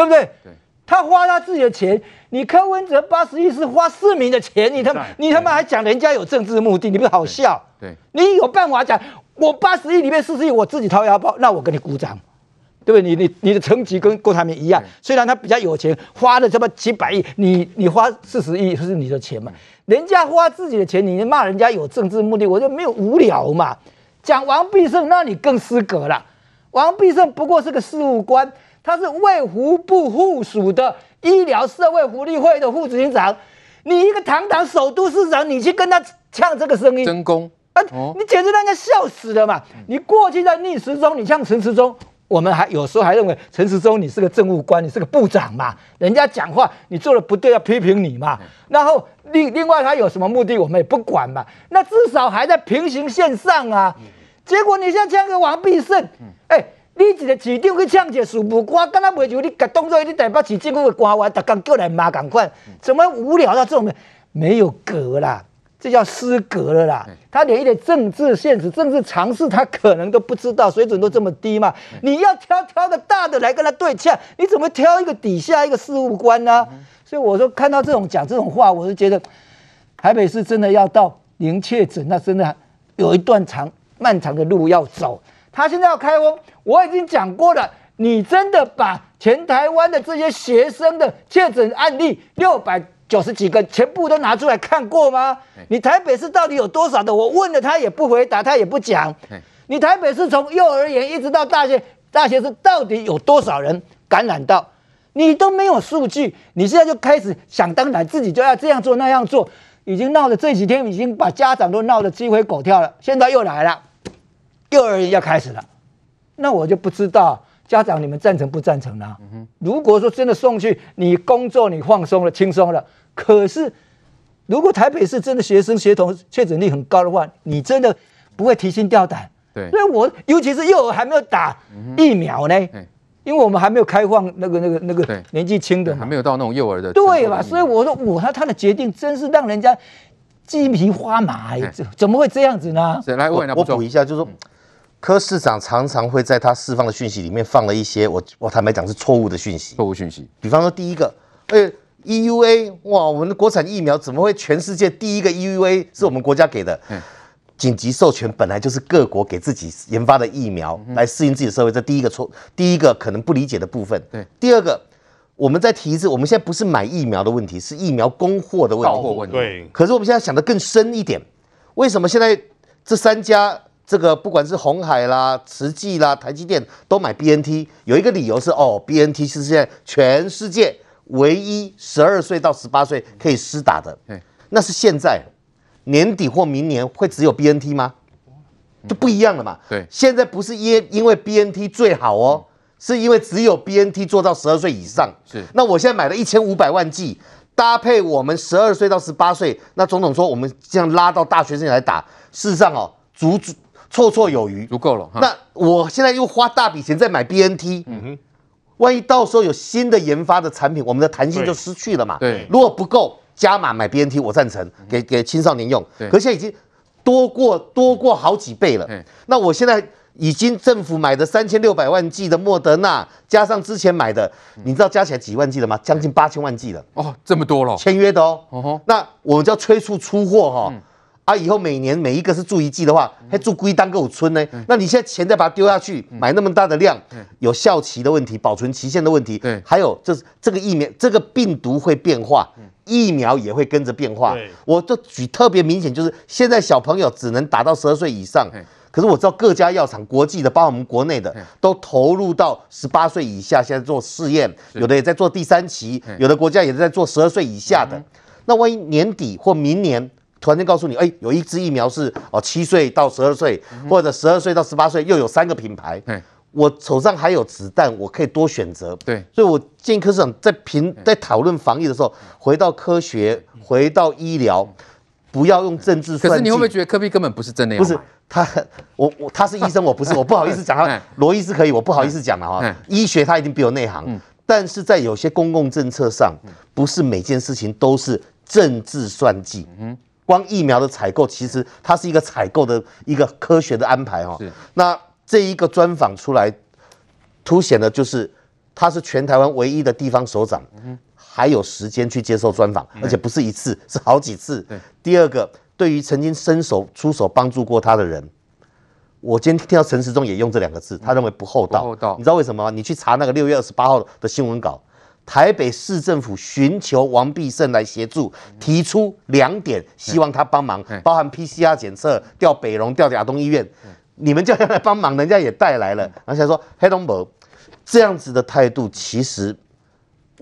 对不对？对。他花他自己的钱，你柯文哲八十亿是花市民的钱，你他妈你他妈还讲人家有政治目的，你不是好笑？对，你有办法讲我八十亿里面四十亿我自己掏腰包，那我给你鼓掌，对不对？你你你的层级跟郭台铭一样，虽然他比较有钱，花了这么几百亿，你你花四十亿是你的钱嘛？人家花自己的钱，你骂人家有政治目的，我就没有无聊嘛。讲王必胜，那你更失格了。王必胜不过是个事务官。他是卫福部附属的医疗社会福利会的副执行长，你一个堂堂首都市长，你去跟他呛这个声音，争功啊！你简直让人家笑死了嘛！你过去在逆时钟，你像陈时中，我们还有时候还认为陈时中你是个政务官，你是个部长嘛，人家讲话你做的不对要批评你嘛。然后另另外他有什么目的，我们也不管嘛。那至少还在平行线上啊。结果你像这样个王必胜，哎。你一个市长去抢一个事务官，刚刚没就你当作你台北市政府的官员，大家叫来骂赶快，怎么无聊到这种没有格啦？这叫失格了啦！他连一点政治现实、政治常识他可能都不知道，水准都这么低嘛？你要挑挑个大的来跟他对呛，你怎么挑一个底下一个事务官呢？所以我说看到这种讲这种话，我是觉得台北市真的要到零确诊，那真的有一段长漫长的路要走。他现在要开封，我已经讲过了。你真的把全台湾的这些学生的确诊案例六百九十几个全部都拿出来看过吗？你台北市到底有多少的？我问了他也不回答，他也不讲。你台北市从幼儿园一直到大学，大学生到底有多少人感染到？你都没有数据，你现在就开始想当然，自己就要这样做那样做，已经闹得这几天已经把家长都闹得鸡飞狗跳了，现在又来了。幼儿园要开始了，那我就不知道家长你们赞成不赞成呢？如果说真的送去，你工作你放松了轻松了，可是如果台北市真的学生学童确诊率很高的话，你真的不会提心吊胆。对，所以我尤其是幼儿还没有打疫苗呢，因为我们还没有开放那个那个那个年纪轻的，还没有到那种幼儿的。对吧？所以我说我他他的决定真是让人家鸡皮花麻，怎么会这样子呢？来，我我补一下，就是说。柯市长常常会在他释放的讯息里面放了一些我我坦白讲是错误的讯息，错误讯息。比方说第一个，哎，EUA，哇，我们的国产疫苗怎么会全世界第一个 EUA 是我们国家给的？嗯，紧急授权本来就是各国给自己研发的疫苗来适应自己的社会，这第一个错，第一个可能不理解的部分。对，第二个，我们再提一次，我们现在不是买疫苗的问题，是疫苗供货的问题。到货问题。对。可是我们现在想的更深一点，为什么现在这三家？这个不管是红海啦、慈济啦、台积电都买 BNT，有一个理由是哦，BNT 是现在全世界唯一十二岁到十八岁可以施打的。那是现在年底或明年会只有 BNT 吗？就不一样了嘛。对，现在不是因因为 BNT 最好哦，是因为只有 BNT 做到十二岁以上。是，那我现在买了一千五百万剂，搭配我们十二岁到十八岁，那总统说我们这样拉到大学生来打，事实上哦，足足。绰绰有余，足够了。那我现在又花大笔钱在买 BNT，嗯哼，万一到时候有新的研发的产品，我们的弹性就失去了嘛。对，如果不够，加码买 BNT，我赞成，给给青少年用。对，可现在已经多过多过好几倍了。那我现在已经政府买的三千六百万剂的莫德纳，加上之前买的，你知道加起来几万剂了吗？将近八千万剂了。哦，这么多了，签约的哦。哦，那我们就要催促出货哈。他、啊、以后每年每一个是住一季的话，还住归当个五村呢？那你现在钱再把它丢下去，买那么大的量，有效期的问题，保存期限的问题，对，还有就是这个疫苗，这个病毒会变化，疫苗也会跟着变化。我就举特别明显，就是现在小朋友只能打到十二岁以上，可是我知道各家药厂，国际的，包括我们国内的，都投入到十八岁以下，现在做试验，有的也在做第三期，有的国家也在做十二岁以下的。那万一年底或明年，突然间告诉你，哎，有一支疫苗是哦，七岁到十二岁，或者十二岁到十八岁，又有三个品牌。我手上还有子弹，我可以多选择。对，所以我建议柯市长在评在讨论防疫的时候，回到科学，回到医疗，不要用政治。可是你会不会觉得科比根本不是真的？不是他，我我他是医生，我不是，我不好意思讲他。罗医师可以，我不好意思讲了哈。医学他一定比我内行，但是在有些公共政策上，不是每件事情都是政治算计。嗯。光疫苗的采购，其实它是一个采购的一个科学的安排哈。是。那这一个专访出来，凸显的就是他是全台湾唯一的地方首长，还有时间去接受专访，而且不是一次，是好几次。第二个，对于曾经伸手出手帮助过他的人，我今天听到陈时中也用这两个字，他认为不厚道。厚道，你知道为什么吗？你去查那个六月二十八号的新闻稿。台北市政府寻求王必胜来协助，提出两点，希望他帮忙，包含 PCR 检测、调北荣、调亚东医院，你们叫他来帮忙，人家也带来了，然后现在说黑东伯这样子的态度，其实。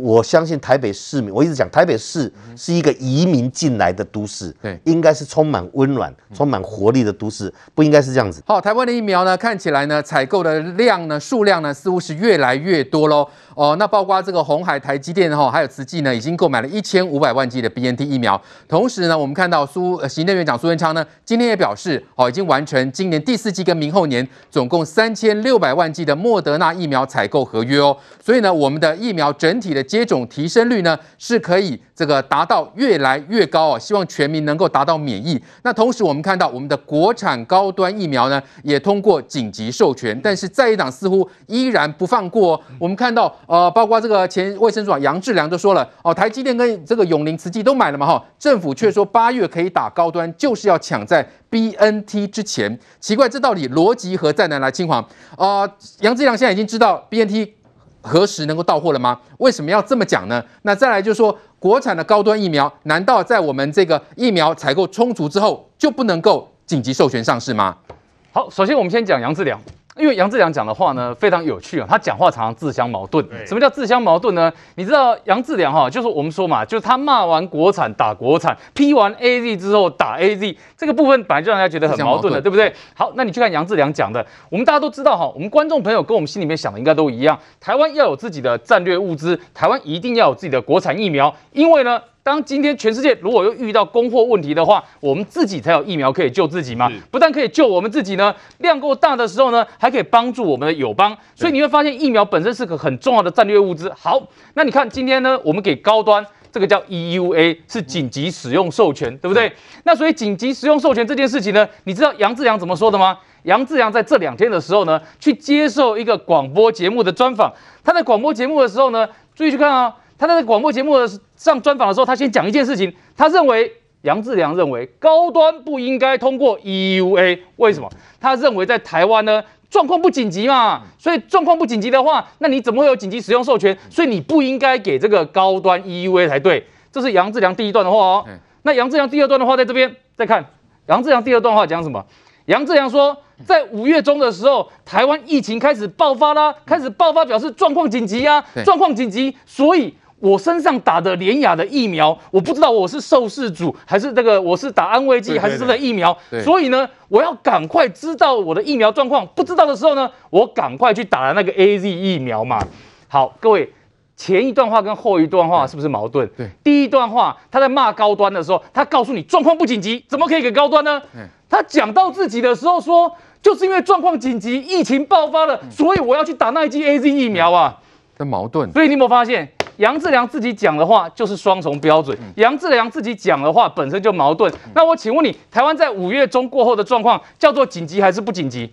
我相信台北市民，我一直讲台北市是一个移民进来的都市，对，应该是充满温暖、充满活力的都市，不应该是这样子。好，台湾的疫苗呢，看起来呢，采购的量呢，数量呢，似乎是越来越多喽。哦，那包括这个红海、台积电哈，还有慈济呢，已经购买了一千五百万剂的 BNT 疫苗。同时呢，我们看到苏行政院长苏贞昌呢，今天也表示，哦，已经完成今年第四季跟明后年总共三千六百万剂的莫德纳疫苗采购合约哦。所以呢，我们的疫苗整体的接种提升率呢，是可以这个达到越来越高哦，希望全民能够达到免疫。那同时，我们看到我们的国产高端疫苗呢，也通过紧急授权，但是在野党似乎依然不放过。我们看到呃，包括这个前卫生署长杨志良都说了哦，台积电跟这个永龄慈济都买了嘛哈，政府却说八月可以打高端，就是要抢在 BNT 之前。奇怪，这到底逻辑何在呢？来，嶔煌啊，杨志良现在已经知道 BNT。何时能够到货了吗？为什么要这么讲呢？那再来就是说，国产的高端疫苗，难道在我们这个疫苗采购充足之后，就不能够紧急授权上市吗？好，首先我们先讲杨志良。因为杨志良讲的话呢，非常有趣啊，他讲话常常自相矛盾。什么叫自相矛盾呢？你知道杨志良哈，就是我们说嘛，就是他骂完国产打国产，批完 AZ 之后打 AZ，这个部分本来就让人家觉得很矛盾的，对不对？好，那你去看杨志良讲的，我们大家都知道哈，我们观众朋友跟我们心里面想的应该都一样，台湾要有自己的战略物资，台湾一定要有自己的国产疫苗，因为呢。当今天全世界如果又遇到供货问题的话，我们自己才有疫苗可以救自己嘛。不但可以救我们自己呢，量够大的时候呢，还可以帮助我们的友邦。所以你会发现疫苗本身是个很重要的战略物资。好，那你看今天呢，我们给高端这个叫 EUA 是紧急使用授权，对不对？那所以紧急使用授权这件事情呢，你知道杨志良怎么说的吗？杨志良在这两天的时候呢，去接受一个广播节目的专访。他在广播节目的时候呢，注意去看啊。他在广播节目上专访的时候，他先讲一件事情，他认为杨志良认为高端不应该通过 EUA，为什么？他认为在台湾呢状况不紧急嘛，所以状况不紧急的话，那你怎么会有紧急使用授权？所以你不应该给这个高端 EUA 才对。这是杨志良第一段的话哦。那杨志良第二段的话在这边再看，杨志良第二段话讲什么？杨志良说，在五月中的时候，台湾疫情开始爆发啦，开始爆发表示状况紧急啊，状况紧急，所以。我身上打的联雅的疫苗，我不知道我是受试组还是这个我是打安慰剂还是这个疫苗，所以呢，我要赶快知道我的疫苗状况。不知道的时候呢，我赶快去打了那个 AZ 疫苗嘛。好，各位，前一段话跟后一段话是不是矛盾？对，第一段话他在骂高端的时候，他告诉你状况不紧急，怎么可以给高端呢？他讲到自己的时候说，就是因为状况紧急，疫情爆发了，所以我要去打那一剂 AZ 疫苗啊。的矛盾。所以你有没有发现？杨志良自己讲的话就是双重标准，杨志良自己讲的话本身就矛盾。那我请问你，台湾在五月中过后的状况叫做紧急还是不紧急？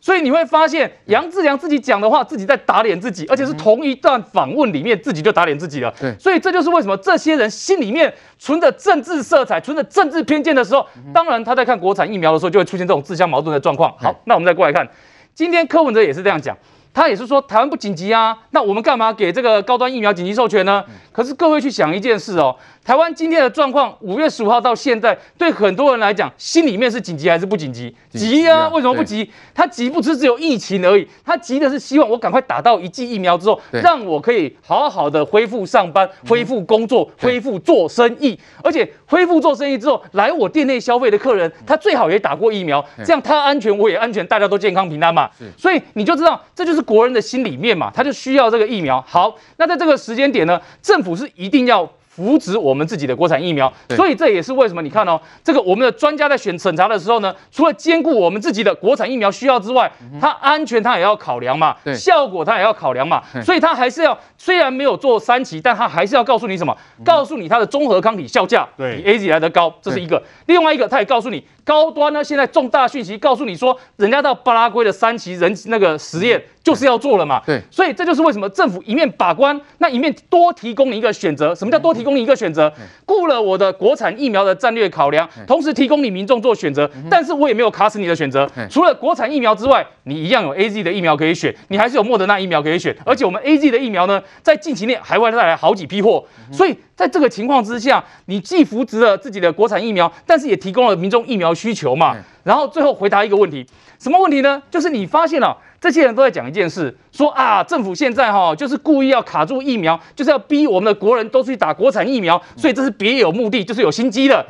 所以你会发现杨志良自己讲的话，自己在打脸自己，而且是同一段访问里面自己就打脸自己了。对，所以这就是为什么这些人心里面存着政治色彩、存着政治偏见的时候，当然他在看国产疫苗的时候就会出现这种自相矛盾的状况。好，那我们再过来看，今天柯文哲也是这样讲。他也是说台湾不紧急啊，那我们干嘛给这个高端疫苗紧急授权呢？可是各位去想一件事哦。台湾今天的状况，五月十五号到现在，对很多人来讲，心里面是紧急还是不紧急？急啊！为什么不急？他急不是只有疫情而已，他急的是希望我赶快打到一剂疫苗之后，让我可以好好的恢复上班、恢复工作、恢复做生意，而且恢复做生意之后，来我店内消费的客人，他最好也打过疫苗，这样他安全，我也安全，大家都健康平安嘛。所以你就知道，这就是是国人的心里面嘛，他就需要这个疫苗。好，那在这个时间点呢，政府是一定要。扶植我们自己的国产疫苗。所以这也是为什么你看哦，这个我们的专家在选审查的时候呢，除了兼顾我们自己的国产疫苗需要之外，它安全它也要考量嘛，对效果它也要考量嘛，所以它还是要虽然没有做三期，但它还是要告诉你什么？告诉你它的综合抗体效价对比 AZ 来的高，这是一个。另外一个，它也告诉你高端呢，现在重大讯息告诉你说，人家到巴拉圭的三期人那个实验就是要做了嘛。对所以这就是为什么政府一面把关，那一面多提供你一个选择。什么叫多提供你一个选择？顾了我的国产疫苗的战略考量，同时提供你民众做选择，但是我也没有卡死你的选择。除了国产疫苗之外，你一样有 AZ 的疫苗可以选，你还是有莫德纳疫苗可以选，而且我们 AZ 的疫苗呢，在近期内还会带来好几批货。所以在这个情况之下，你既扶植了自己的国产疫苗，但是也提供了民众疫苗需求嘛。然后最后回答一个问题，什么问题呢？就是你发现了、这些人都在讲一件事，说啊，政府现在哈、就是故意要卡住疫苗，就是要逼我们的国人都去打国产疫苗，所以这是别有目的，就是有心机的。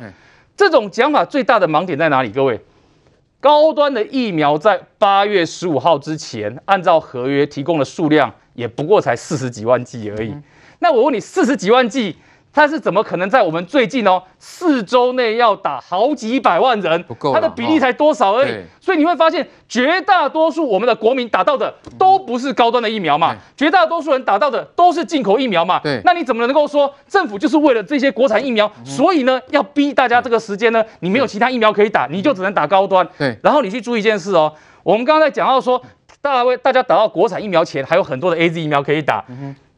这种讲法最大的盲点在哪里？各位，高端的疫苗在八月十五号之前，按照合约提供的数量也不过才四十几万剂而已。那我问你，四十几万剂，它是怎么可能在我们最近哦四周内要打好几百万人？不够啦它的比例才多少而已对。所以你会发现，绝大多数我们的国民打到的都不是高端的疫苗嘛，绝大多数人打到的都是进口疫苗嘛。对那你怎么能够说政府就是为了这些国产疫苗，所以呢要逼大家这个时间呢？你没有其他疫苗可以打，你就只能打高端。对然后你去注意一件事哦，我们刚刚在讲到说，大为大家打到国产疫苗前，还有很多的 AZ 疫苗可以打。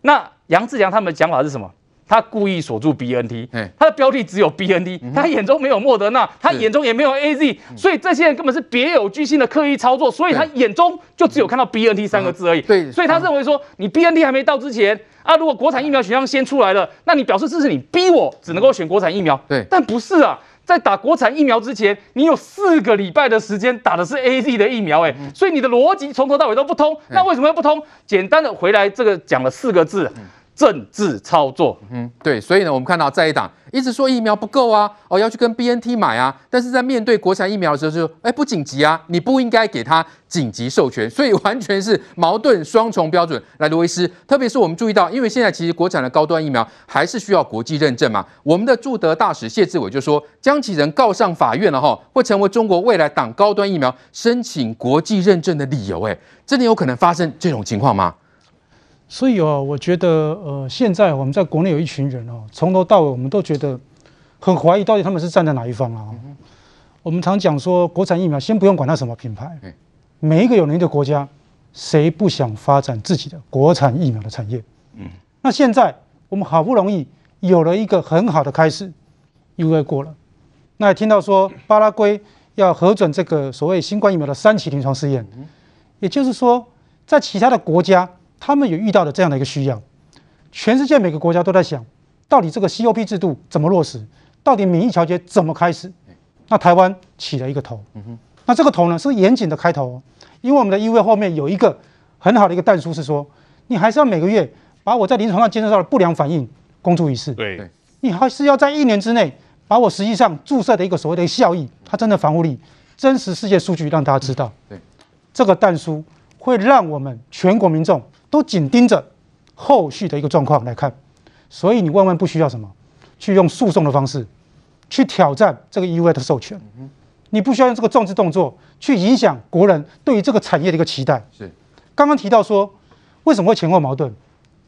那杨志良他们的讲法是什么？他故意锁住 BNT，嗯他的标的只有 BNT，他眼中没有莫德纳，他眼中也没有 AZ，所以这些人根本是别有居心的刻意操作，所以他眼中就只有看到 BNT 三个字而已。对所以他认为说，你 BNT 还没到之前啊，如果国产疫苗选项先出来了，那你表示这是你逼我只能够选国产疫苗。对但不是啊。在打国产疫苗之前，你有四个礼拜的时间打的是 AZ 的疫苗、欸，哎、所以你的逻辑从头到尾都不通。那为什么会不通？简单的回来，这个讲了四个字：政治操作。嗯，对，所以呢，我们看到在一党一直说疫苗不够啊，哦，要去跟 BNT 买啊，但是在面对国产疫苗的时候就说，哎，不紧急啊，你不应该给他紧急授权，所以完全是矛盾双重标准。来，罗医师，特别是我们注意到，因为现在其实国产的高端疫苗还是需要国际认证嘛，我们的驻德大使谢志伟就说，将其人告上法院了哈，会成为中国未来党高端疫苗申请国际认证的理由。哎，真的有可能发生这种情况吗？所以哦，我觉得呃，现在我们在国内有一群人哦，从头到尾我们都觉得很怀疑，到底他们是站在哪一方啊？我们常讲说，国产疫苗先不用管它什么品牌，每一个有能力的国家，谁不想发展自己的国产疫苗的产业？嗯，那现在我们好不容易有了一个很好的开始，EUA 过了，那也听到说巴拉圭要核准这个所谓新冠疫苗的三期临床试验，也就是说，在其他的国家。他们也遇到了这样的一个需要，全世界每个国家都在想，到底这个 COP 制度怎么落实，到底免疫调节怎么开始？那台湾起了一个头，那这个头呢是严谨的开头哦，因为我们的 EUA 后面有一个很好的一个但书是说，你还是要每个月把我在临床上监测到的不良反应公诸于世，对，你还是要在一年之内把我实际上注射的一个所谓的效益，它真的防护力，真实世界数据让大家知道，对，这个但书会让我们全国民众。都紧盯着后续的一个状况来看，所以你万万不需要什么，去用诉讼的方式去挑战这个 EUA 的授权，你不需要用这个政治动作去影响国人对于这个产业的一个期待。是，刚刚提到说为什么会前后矛盾？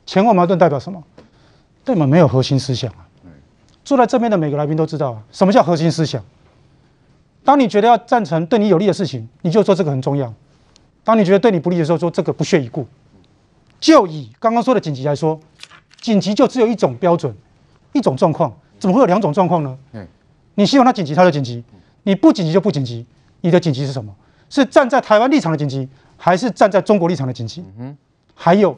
前后矛盾代表什么？根本没有核心思想啊！坐在这边的每个来宾都知道啊，什么叫核心思想？当你觉得要赞成对你有利的事情，你就说这个很重要；当你觉得对你不利的时候，说这个不屑一顾。就以刚刚说的紧急来说，紧急就只有一种标准，一种状况，怎么会有两种状况呢？你希望它紧急，它就紧急；你不紧急就不紧急。你的紧急是什么？是站在台湾立场的紧急，还是站在中国立场的紧急？还有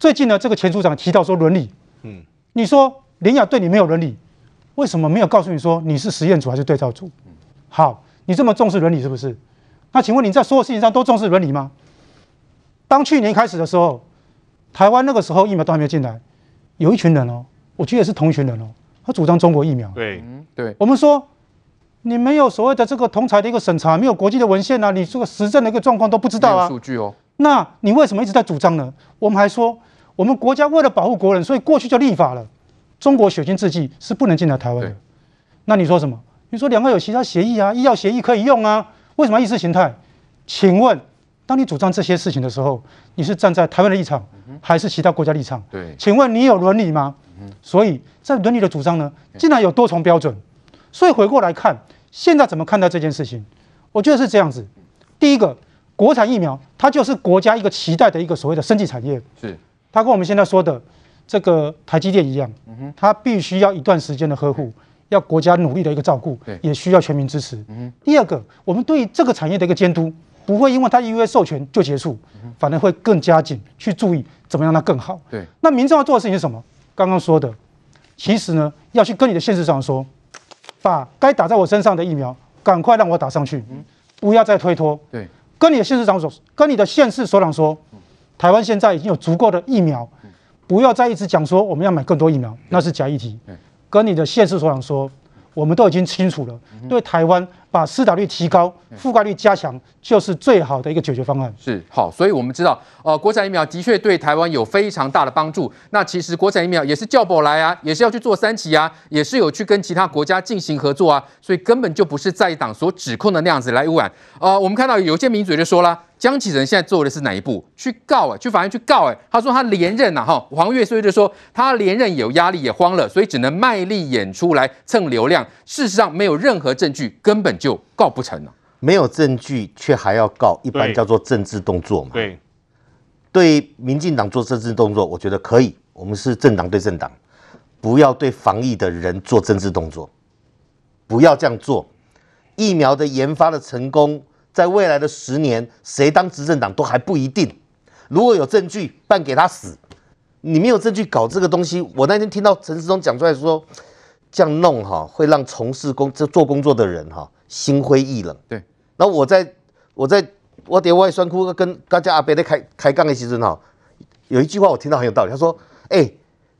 最近呢，这个前组长提到说伦理，嗯，你说林雅对你没有伦理，为什么没有告诉你说你是实验组还是对照组？好，你这么重视伦理是不是？那请问你在所有事情上都重视伦理吗？当去年开始的时候。台湾那个时候疫苗都还没有进来，有一群人哦，我觉得也是同一群人哦，他主张中国疫苗。对，对，我们说你没有所谓的这个同台的一个审查，没有国际的文献啊，你这个实证的一个状况都不知道啊。数据哦，那你为什么一直在主张呢？我们还说我们国家为了保护国人，所以过去就立法了。中国血清制剂是不能进来台湾的。那你说什么？你说两个有其他协议啊，医药协议可以用啊，为什么意识形态？请问，当你主张这些事情的时候，你是站在台湾的立场，还是其他国家立场？对，请问你有伦理吗？所以在伦理的主张呢，竟然有多重标准。所以回过来看，现在怎么看待这件事情？我觉得是这样子。第一个，国产疫苗它就是国家一个期待的一个所谓的生技产业，是它跟我们现在说的这个台积电一样，它必须要一段时间的呵护。要国家努力的一个照顾，也需要全民支持。嗯、第二个，我们对这个产业的一个监督，不会因为它 EUA 授权就结束，反而会更加紧去注意怎么样让它更好。对，那民众要做的事情是什么？刚刚说的，其实呢，要去跟你的县市长说，把该打在我身上的疫苗赶快让我打上去，不要再推脱。对，跟你的县市长说，跟你的县市所长说，台湾现在已经有足够的疫苗，不要再一直讲说我们要买更多疫苗，那是假议题。跟你的县市所长说，我们都已经清楚了，对台湾把施打率提高、覆盖率加强，就是最好的一个解决方案。是好，所以我们知道，呃，国产疫苗的确对台湾有非常大的帮助。那其实国产疫苗也是叫宝来啊，也是要去做三期啊，也是有去跟其他国家进行合作啊，所以根本就不是在党所指控的那样子来污染。呃，我们看到有些名嘴就说了。江启臣现在做的是哪一步？去告哎、欸，去法院去告哎、欸。他说他连任呐，哈，黄岳所以就说他连任有压力也慌了，所以只能卖力演出来蹭流量。事实上没有任何证据，根本就告不成了。没有证据却还要告，一般叫做政治动作嘛。对，对民进党做政治动作，我觉得可以。我们是政党对政党，不要对防疫的人做政治动作，不要这样做。疫苗的研发的成功。在未来的十年，谁当执政党都还不一定。如果有证据，办给他死。你没有证据搞这个东西，我那天听到陈时中讲出来说，这样弄哈，会让从事工这做工作的人哈心灰意冷。对。然后我在我在我点外酸哭跟大家阿伯在开开杠的时阵哈，有一句话我听到很有道理，他说：“哎，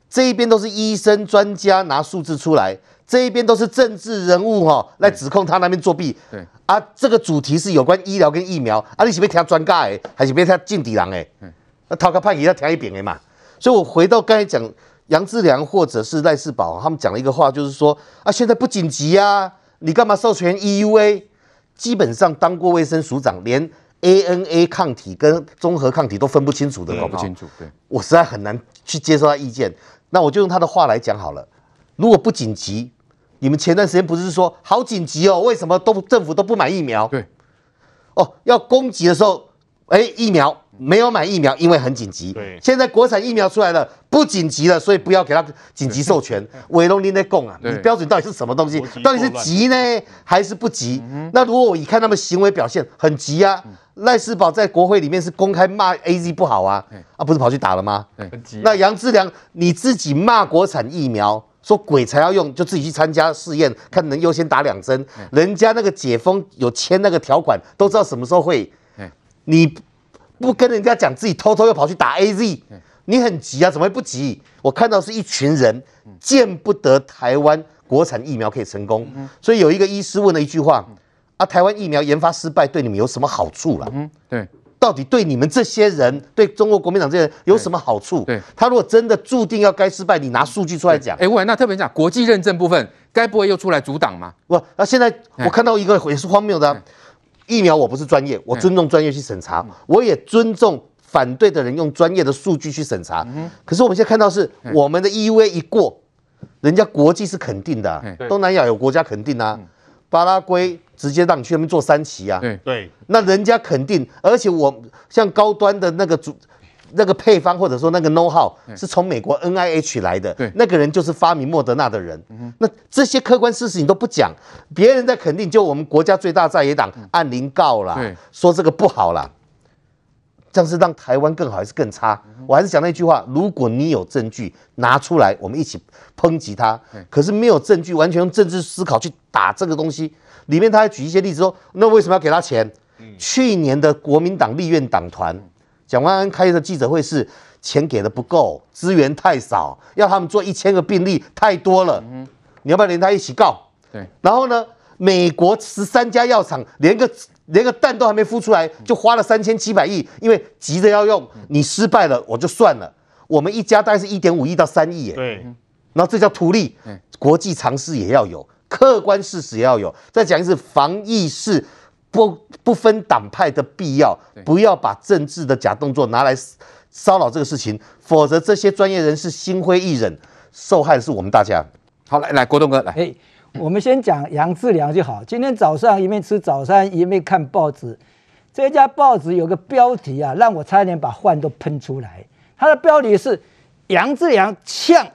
这一边都是医生专家拿数字出来。”这一边都是政治人物哈，来指控他那边作弊。对啊，这个主题是有关医疗跟疫苗啊，你是不是听专家的，还是不是听政治人的？那讨个判也要听一遍的嘛。所以我回到刚才讲杨志良或者是赖世宝，他们讲了一个话，就是说啊，现在不紧急啊，你干嘛授权 EUA？基本上当过卫生署长，连 ANA 抗体跟综合抗体都分不清楚的，搞不清楚。对，我实在很难去接受他意见。那我就用他的话来讲好了，如果不紧急。你们前段时间不是说好紧急哦？为什么都政府都不买疫苗？对，哦，要供给的时候，哎，疫苗没有买疫苗，因为很紧急。对，现在国产疫苗出来了，不紧急了，所以不要给他紧急授权。伟龙您在供啊？你标准到底是什么东西？到底是急呢，还是不急？那如果我一看他们行为表现很急啊，赖世宝在国会里面是公开骂 AZ 不好啊，啊，不是跑去打了吗？很急。那杨志良你自己骂国产疫苗。说鬼才要用，就自己去参加试验，看能优先打两针。人家那个解封有签那个条款，都知道什么时候会。你不跟人家讲，自己偷偷又跑去打 AZ，你很急啊？怎么会不急？我看到是一群人见不得台湾国产疫苗可以成功，所以有一个医师问了一句话：啊，台湾疫苗研发失败对你们有什么好处了？嗯，对。到底对你们这些人，对中国国民党这些人有什么好处？对，他如果真的注定要该失败，你拿数据出来讲。哎，喂，那特别讲国际认证部分，该不会又出来阻挡吗？不，那现在我看到一个也是荒谬的、啊，疫苗我不是专业，我尊重专业去审查，我也尊重反对的人用专业的数据去审查。可是我们现在看到是我们的 EUA 一过，人家国际是肯定的、啊，东南亚有国家肯定啊。巴拉圭直接让你去那边做三期啊？对。对，那人家肯定，而且我像高端的那个主那个配方或者说那个 know how 是从美国 NIH 来的，对，那个人就是发明莫德纳的人。那这些客观事实你都不讲，别人在肯定，就我们国家最大在野党按铃告了，说这个不好了。这样是让台湾更好还是更差？我还是讲那句话：如果你有证据拿出来，我们一起抨击他。可是没有证据，完全用政治思考去打这个东西。里面他还举一些例子说，那为什么要给他钱？去年的国民党立院党团蒋万安开的记者会是钱给的不够，资源太少，要他们做一千个病例太多了。你要不要连他一起告？对。然后呢，美国十三家药厂连个。连个蛋都还没孵出来，就花了三千七百亿，因为急着要用。你失败了，我就算了。我们一家大概是一点五亿到三亿，哎，然后这叫图利，国际常识也要有，客观事实也要有。再讲一次，防疫是不不分党派的必要，不要把政治的假动作拿来骚扰这个事情，否则这些专业人士心灰意冷，受害的是我们大家。好，来来，国栋哥来。哎，我们先讲杨志良就好。今天早上一面吃早餐一面看报纸，这家报纸有个标题啊，让我差点把饭都喷出来。它的标题是杨志良呛。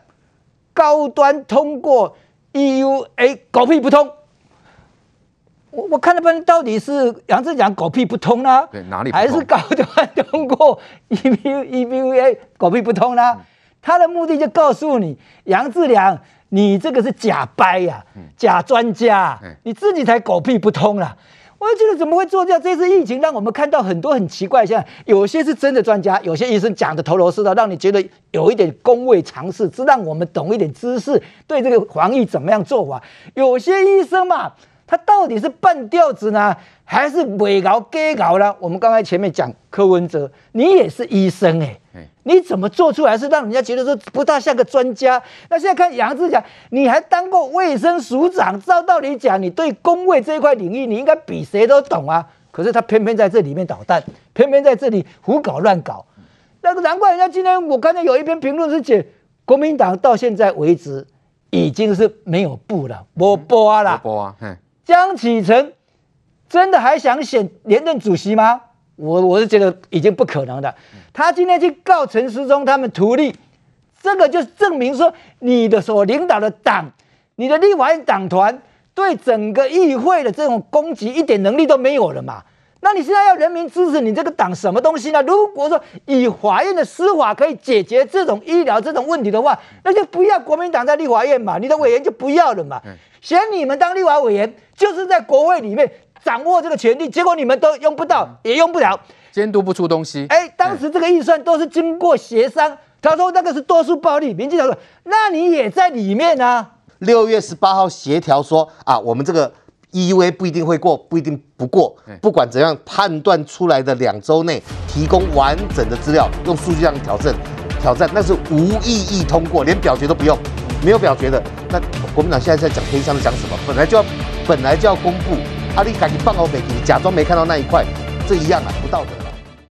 高端通过 EUA 狗屁不通，我我看了半天，到底是杨志良狗屁不通呢？对，哪里？还是高端通过 EUA 狗屁不通呢？他的目的就告诉你，杨志良，你这个是假掰呀，假专家，你自己才狗屁不通啊。我就觉得怎么会做掉？这次疫情让我们看到很多很奇怪，像有些是真的专家，有些医生讲的头头是道，让你觉得有一点公卫常识，是让我们懂一点知识，对这个防疫怎么样做法。有些医生嘛，他到底是半吊子呢，还是伪搞假搞呢？我们刚才前面讲柯文哲，你也是医生哎、欸。你怎么做出来是让人家觉得说不大像个专家？那现在看杨志强，你还当过卫生署长，照道理讲，你对工卫这一块领域，你应该比谁都懂啊。可是他偏偏在这里面捣蛋，偏偏在这里胡搞乱搞。那个难怪人家今天我看到有一篇评论是写，国民党到现在为止已经是没有布了，没布啊了。播啊，江启臣真的还想选连任主席吗？我我是觉得已经不可能的。他今天去告陈时中他们图利，这个就证明说你的所领导的党，你的立法院党团对整个议会的这种攻击一点能力都没有了嘛？那你现在要人民支持你这个党什么东西呢？如果说以法院的司法可以解决这种医疗这种问题的话，那就不要国民党在立法院嘛，你的委员就不要了嘛。选你们当立法委员，就是在国会里面。掌握这个权利，结果你们都用不到，也用不了，监督不出东西。哎，当时这个预算都是经过协商，他说那个是多数暴力，民进党说，那你也在里面啊。六月十八号协调说啊，我们这个 EUA 不一定会过，不一定不过，不管怎样判断出来的两周内提供完整的资料，用数据量挑战，挑战那是无意义通过，连表决都不用，没有表决的。那国民党现在在讲黑箱，讲什么？本来就要本来就要公布。阿丽赶紧放好北京，假装没看到那一块，这一样啊，不道德。